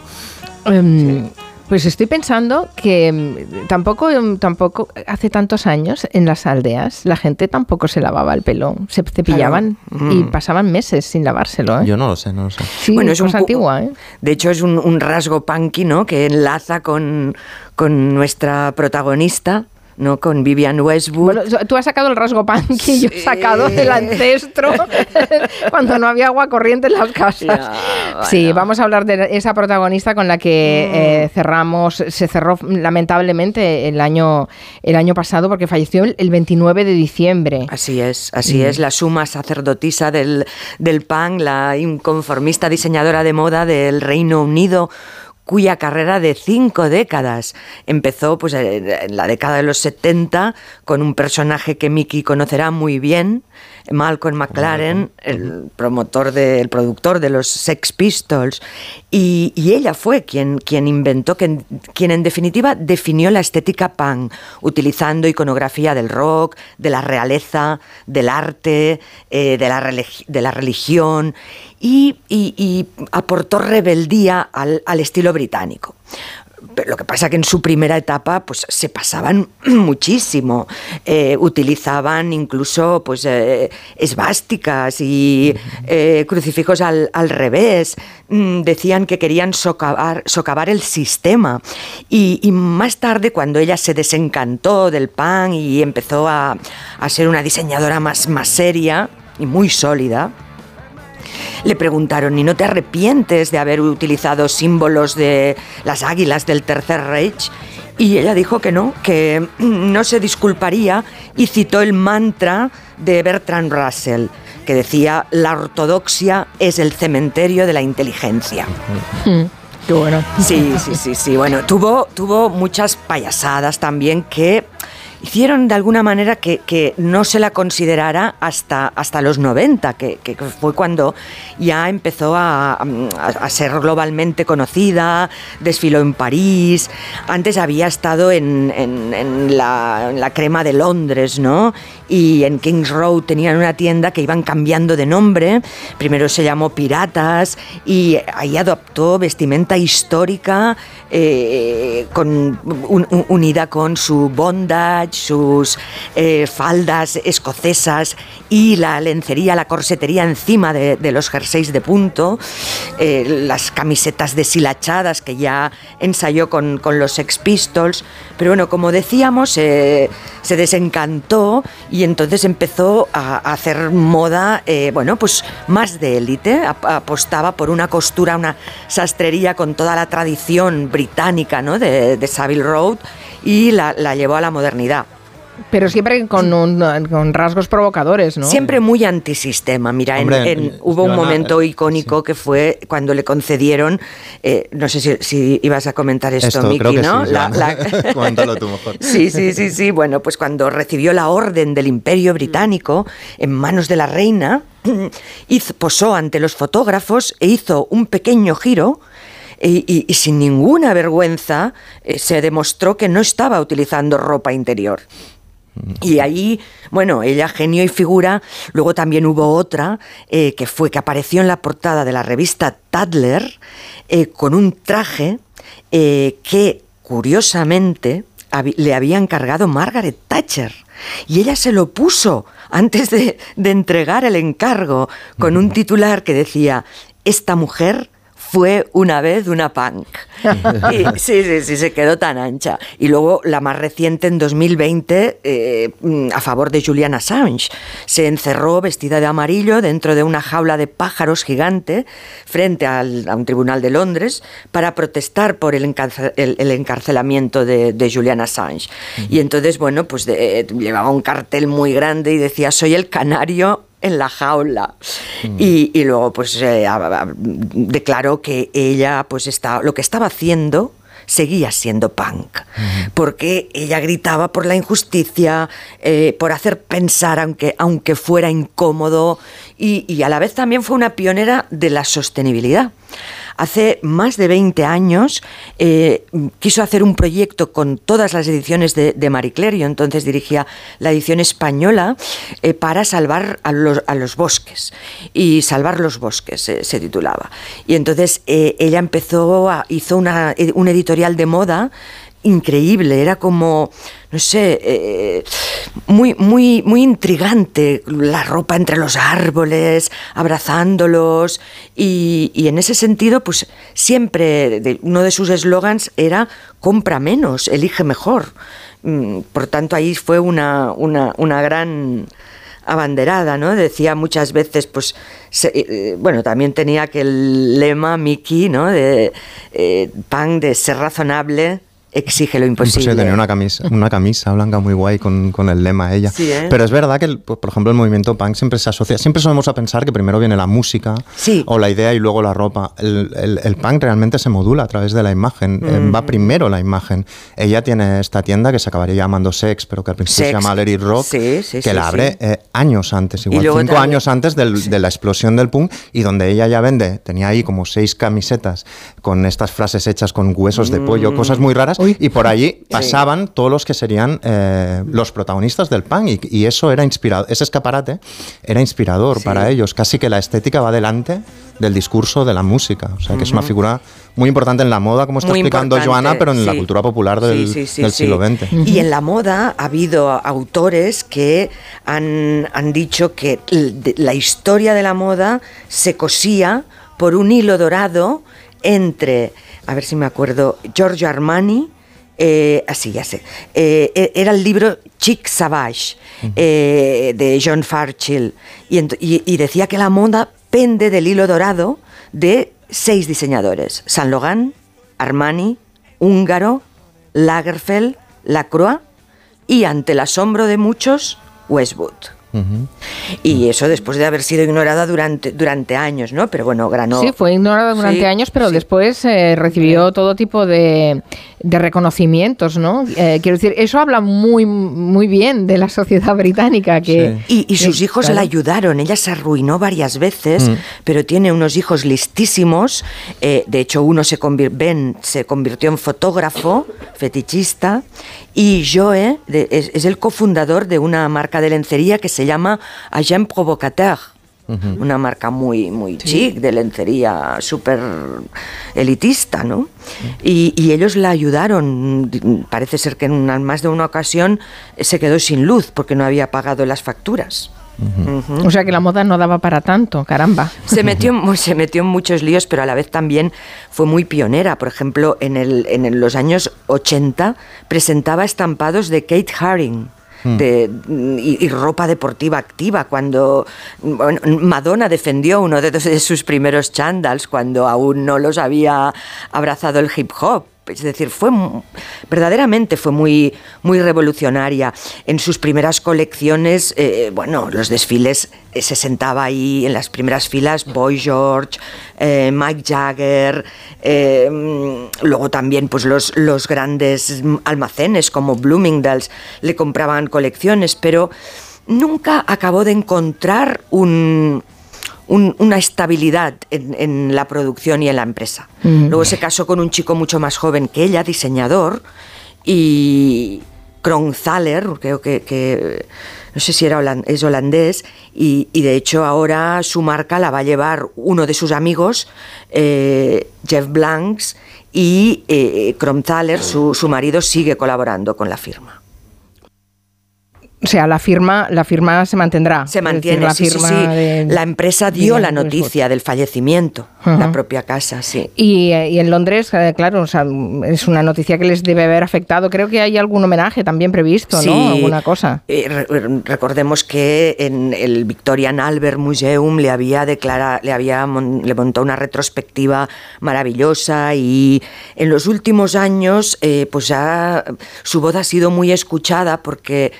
Em, pues estoy pensando que mm, tampoco, mm, tampoco hace tantos años en las aldeas la gente tampoco se lavaba el pelo, se cepillaban y mm. pasaban meses sin lavárselo. ¿eh? Yo no lo sé, no lo sé. bueno, es cosa antigua. ¿eh? De hecho es un, rasgo punky, ¿no? Que enlaza con, con nuestra protagonista ¿no? Con Vivian Westwood. Bueno, tú has sacado el rasgo punk y yo he sacado el ancestro <laughs> cuando no había agua corriente en las casas. Sí, vamos a hablar de esa protagonista con la que mm. eh, cerramos, se cerró lamentablemente el año, el año pasado porque falleció el 29 de diciembre. Así es, así es, la suma sacerdotisa del, del punk, la inconformista diseñadora de moda del Reino Unido cuya carrera de cinco décadas. Empezó pues, en la década de los 70 con un personaje que Mickey conocerá muy bien, Malcolm McLaren, el promotor el productor de los Sex Pistols, y, ella fue quien, quien inventó, quien, quien, en definitiva definió la estética punk, utilizando iconografía del rock, de la realeza, del arte, eh, de, la de la religión, y, aportó rebeldía al, al estilo británico lo que pasa que en su primera etapa pues se pasaban <clears throat> muchísimo. Eh, utilizaban incluso pues eh, esvásticas y eh, crucifijos al, revés. Mm, decían que querían socavar, socavar el sistema. Y, más tarde cuando ella se desencantó del pan y empezó a, a ser una diseñadora más, más seria y muy sólida le preguntaron, ¿y no te arrepientes de haber utilizado símbolos de las águilas del Tercer Reich? Y ella dijo que no, que <clears throat> no se disculparía y citó el mantra de Bertrand Russell, que decía, la ortodoxia es el cementerio de la inteligencia. Mm, qué bueno. Sí, sí, sí, sí. Bueno, tuvo, tuvo muchas payasadas también que hicieron de alguna manera que, no se la considerara hasta, hasta los 90, que, fue cuando ya empezó a, ser globalmente conocida, desfiló en París, antes había estado en, la, crema de Londres, ¿no? Y en Kings Road tenían una tienda que iban cambiando de nombre, primero se llamó Piratas y ahí adoptó vestimenta histórica eh, con, unida con su bondage, sus eh, faldas escocesas y la lencería, la corsetería encima de, los jerseys de punto, eh, las camisetas deshilachadas que ya ensayó con, los Sex Pistols. Pero bueno, como decíamos, se desencantó y entonces empezó a, hacer moda, eh, bueno, pues más de élite. Apostaba por una costura, una sastrería con toda la tradición británica ¿no? de, de Savile Road y la llevó a la modernidad. Pero siempre con, con rasgos provocadores, ¿no? Siempre muy antisistema. Mira, hubo un momento icónico que fue cuando le concedieron, eh, no sé si, ibas a comentar esto, Miki, ¿no? Sí, <laughs> tú mejor. <laughs> Sí, sí, sí, sí. Bueno, pues cuando recibió la orden del Imperio Británico en manos de la reina, <clears throat> hizo, posó ante los fotógrafos e hizo un pequeño giro y, sin ninguna vergüenza eh, se demostró que no estaba utilizando ropa interior. Y ahí, bueno, ella genio y figura. Luego también hubo otra eh, que fue que apareció en la portada de la revista Tadler eh, con un traje eh, que, curiosamente, le había encargado Margaret Thatcher. Y ella se lo puso antes de, de entregar el encargo con un titular que decía, esta mujer fue una vez una punk. <laughs> sí, sí, sí, se quedó tan ancha. Y luego la más reciente en 2020 eh, a favor de Julian Assange. Se encerró vestida de amarillo dentro de una jaula de pájaros gigante frente a un tribunal de Londres para protestar por el, encarcelamiento de, Julian Assange. Y entonces, bueno, pues llevaba un cartel muy grande y decía, soy el canario en la jaula. Mm. Y, luego pues eh, declaró que ella pues está, lo que estaba haciendo seguía siendo punk, porque ella gritaba por la injusticia, eh, por hacer pensar aunque, aunque fuera incómodo, y, y a la vez también fue una pionera de la sostenibilidad. Hace más de 20 años eh, quiso hacer un proyecto con todas las ediciones de, Marie Claire, yo entonces dirigía la edición española, eh, para salvar a los, bosques. Y Salvar los bosques se titulaba. Y entonces eh, ella empezó, a, hizo una, un editorial de moda increíble, era como, no sé, eh, muy, muy, muy intrigante, la ropa entre los árboles, abrazándolos, y, en ese sentido, pues siempre uno de sus eslogans era compra menos, elige mejor. Mm, por tanto, ahí fue una, una, gran abanderada, ¿no? Decía muchas veces, pues, eh, bueno, también tenía aquel lema Mickey, ¿no? De eh, pan de ser razonable, exige lo imposible. tenía una camisa, una camisa blanca muy guay con, con el lema ella. ¿eh? Pero es verdad que, pues, por ejemplo, el movimiento punk siempre se asocia, siempre solemos a pensar que primero viene la música o la idea y luego la ropa. El, el, punk realmente se modula a través de la imagen, eh, mm. va primero la imagen. Ella tiene esta tienda que se acabaría llamando Sex, pero que al principio se llama Larry Rock, que la abre eh, años antes, igual cinco años antes de la explosión del punk y donde ella ya vende, tenía ahí como seis camisetas con estas frases hechas con huesos de pollo, mm. cosas muy raras y por allí pasaban todos los que serían eh, los protagonistas del punk. Y, eso era inspirador, ese escaparate era inspirador para ellos, casi que la estética va delante del discurso de la música, o sea que es una figura muy importante en la moda, como está explicando Joana, pero en la cultura popular del, siglo XX. Y en la moda ha habido autores que han, han dicho que la historia de la moda se cosía por un hilo dorado entre, a ver si me acuerdo, Giorgio Armani, eh, así, ya sé. Eh, e, era el libro Chic Savage eh, de John Farchill y, decía que la moda pende del hilo dorado de seis diseñadores: Saint Laurent, Armani, Húngaro, Lagerfeld, Lacroix y ante el asombro de muchos, Westwood. Y eso después de haber sido ignorada durante, durante años, ¿no? Pero bueno, granó. Sí, fue ignorada durante años, pero después eh, recibió todo tipo de, de reconocimientos, ¿no? Eh, quiero decir, eso habla muy, muy bien de la sociedad británica. que Y, sus hijos la ayudaron. Ella se arruinó varias veces, mm. pero tiene unos hijos listísimos. Eh, de hecho, uno se, ben, se convirtió en fotógrafo, fetichista, y Joe es, el cofundador de una marca de lencería que se llama Agent Provocateur. Una marca muy, muy chic, de lencería súper elitista, ¿no? Y, ellos la ayudaron. Parece ser que en más de una ocasión se quedó sin luz porque no había pagado las facturas. O sea que la moda no daba para tanto, caramba. Se metió, <laughs> se metió en muchos líos, pero a la vez también fue muy pionera. Por ejemplo, en, el, en los años 80 presentaba estampados de Kate Haring. Mm. De, y, ropa deportiva activa cuando Madonna defendió uno de, de sus primeros chandals cuando aún no los había abrazado el hip hop es decir, fue verdaderamente fue muy, muy revolucionaria. En sus primeras colecciones, eh, bueno, los desfiles eh, se sentaba ahí en las primeras filas Boy George, eh, Mike Jagger, luego también pues los, los grandes almacenes como Bloomingdale's le compraban colecciones, pero nunca acabó de encontrar un una estabilidad en, la producción y en la empresa. Luego se casó con un chico mucho más joven que ella, diseñador, y, Kronthaler, creo que, no sé si era es holandés, y, de hecho ahora su marca la va a llevar uno de sus amigos, eh, Jeff Blanks, y eh, su, su marido, sigue colaborando con la firma. O sea, la firma, la firma se mantendrá. Se mantiene, la firma La empresa dio la noticia del fallecimiento, la propia casa, sí. Y, y en Londres, eh, claro, es una noticia que les debe haber afectado. Creo que hay algún homenaje también previsto, ¿no? Alguna cosa. Eh, recordemos que en el Victorian Albert Museum le había declarado, le había le montó una retrospectiva maravillosa y en los últimos años, eh, pues ya su voz ha sido muy escuchada porque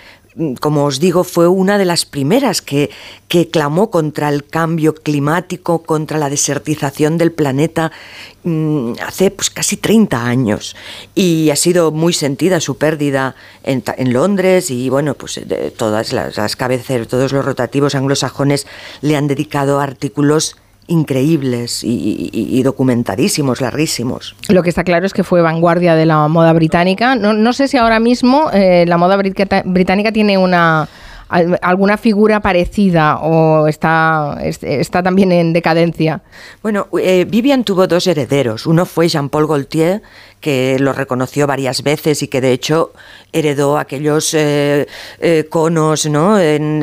como os digo, fue una de las primeras que, que clamó contra el cambio climático, contra la desertización del planeta mm, hace pues, casi 30 años. Y ha sido muy sentida su pérdida en, Londres y bueno, pues todas las, las todos los rotativos anglosajones le han dedicado artículos increíbles y, documentadísimos, larguísimos. Lo que está claro es que fue vanguardia de la moda británica. No, sé si ahora mismo eh, la moda británica tiene una alguna figura parecida o está, está también en decadencia? Bueno, eh, Vivian tuvo dos herederos. Uno fue Jean-Paul Gaultier, que lo reconoció varias veces y que de hecho heredó aquellos eh, eh, conos ¿no? en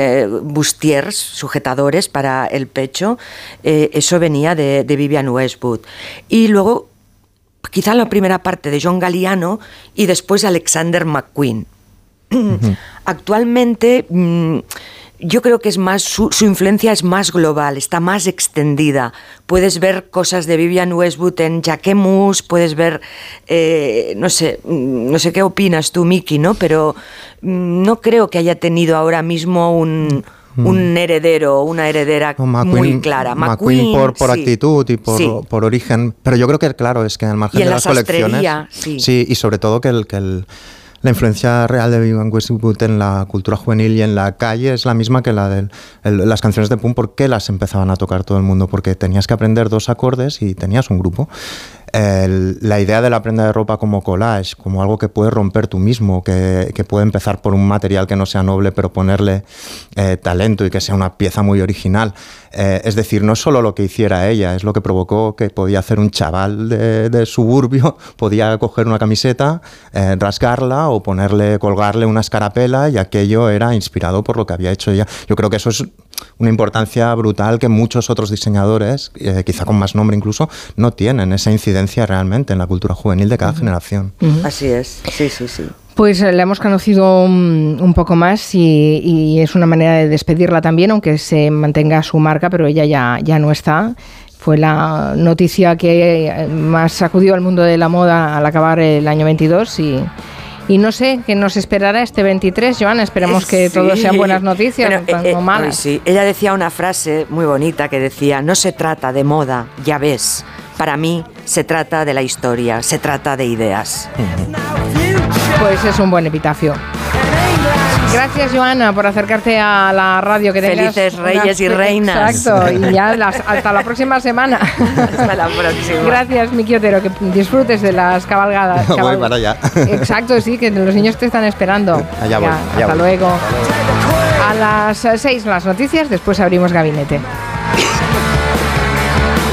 bustiers, sujetadores para el pecho. eso venía de, de Vivian Westwood. Y luego quizá la primera parte de John Galliano y después Alexander McQueen. <clears throat> Actualmente mm, yo creo que es más su, influencia es más global, está más extendida. Puedes ver cosas de Vivian Westwood en Jacquemus, puedes ver, eh, no sé, mm, no sé qué opinas tú, Miki, ¿no? Pero mm, no creo que haya tenido ahora mismo un, heredero, una heredera muy clara. McQueen, por, por actitud y por, por, origen. Pero yo creo que, claro, es que al margen de las colecciones. Sí. sí. y sobre todo que el, que el la influencia real de Vivian Westwood en la cultura juvenil y en la calle es la misma que la de las canciones de Pum. ¿Por qué las empezaban a tocar todo el mundo? Porque tenías que aprender dos acordes y tenías un grupo la idea de la prenda de ropa como collage, como algo que puede romper tú mismo, que, puede empezar por un material que no sea noble, pero ponerle eh, talento y que sea una pieza muy original. Eh, es decir, no es solo lo que hiciera ella, es lo que provocó que podía hacer un chaval de, suburbio, <laughs> podía coger una camiseta, eh, rasgarla o ponerle, colgarle una escarapela y aquello era inspirado por lo que había hecho ella. Yo creo que eso es una importancia brutal que muchos otros diseñadores, quizá con más nombre incluso, no tienen esa incidencia realmente en la cultura juvenil de cada generación. Así es, sí, sí, sí. Pues eh, la hemos conocido un, poco más y, es una manera de despedirla también, aunque se mantenga su marca, pero ella ya, ya no está. Fue la noticia que eh, más sacudió al mundo de la moda al acabar el año 22 y, y no sé qué nos esperará este 23, Joana. Esperemos que todo sean buenas noticias, no tanto eh, malas. Sí. Ella decía una frase muy bonita que decía: No se trata de moda, ya ves para mí se trata de la historia, se trata de ideas. Pues es un buen epitafio. Gracias, Joana, por acercarte a la radio. Que Felices reyes y reinas. Exacto, y ya hasta la próxima semana. Hasta la próxima. Gracias, Miki Otero, que disfrutes de las cabalgadas. voy para allá. Exacto, sí, que los niños te están esperando. Allá voy. hasta luego. A las seis las noticias, después abrimos gabinete.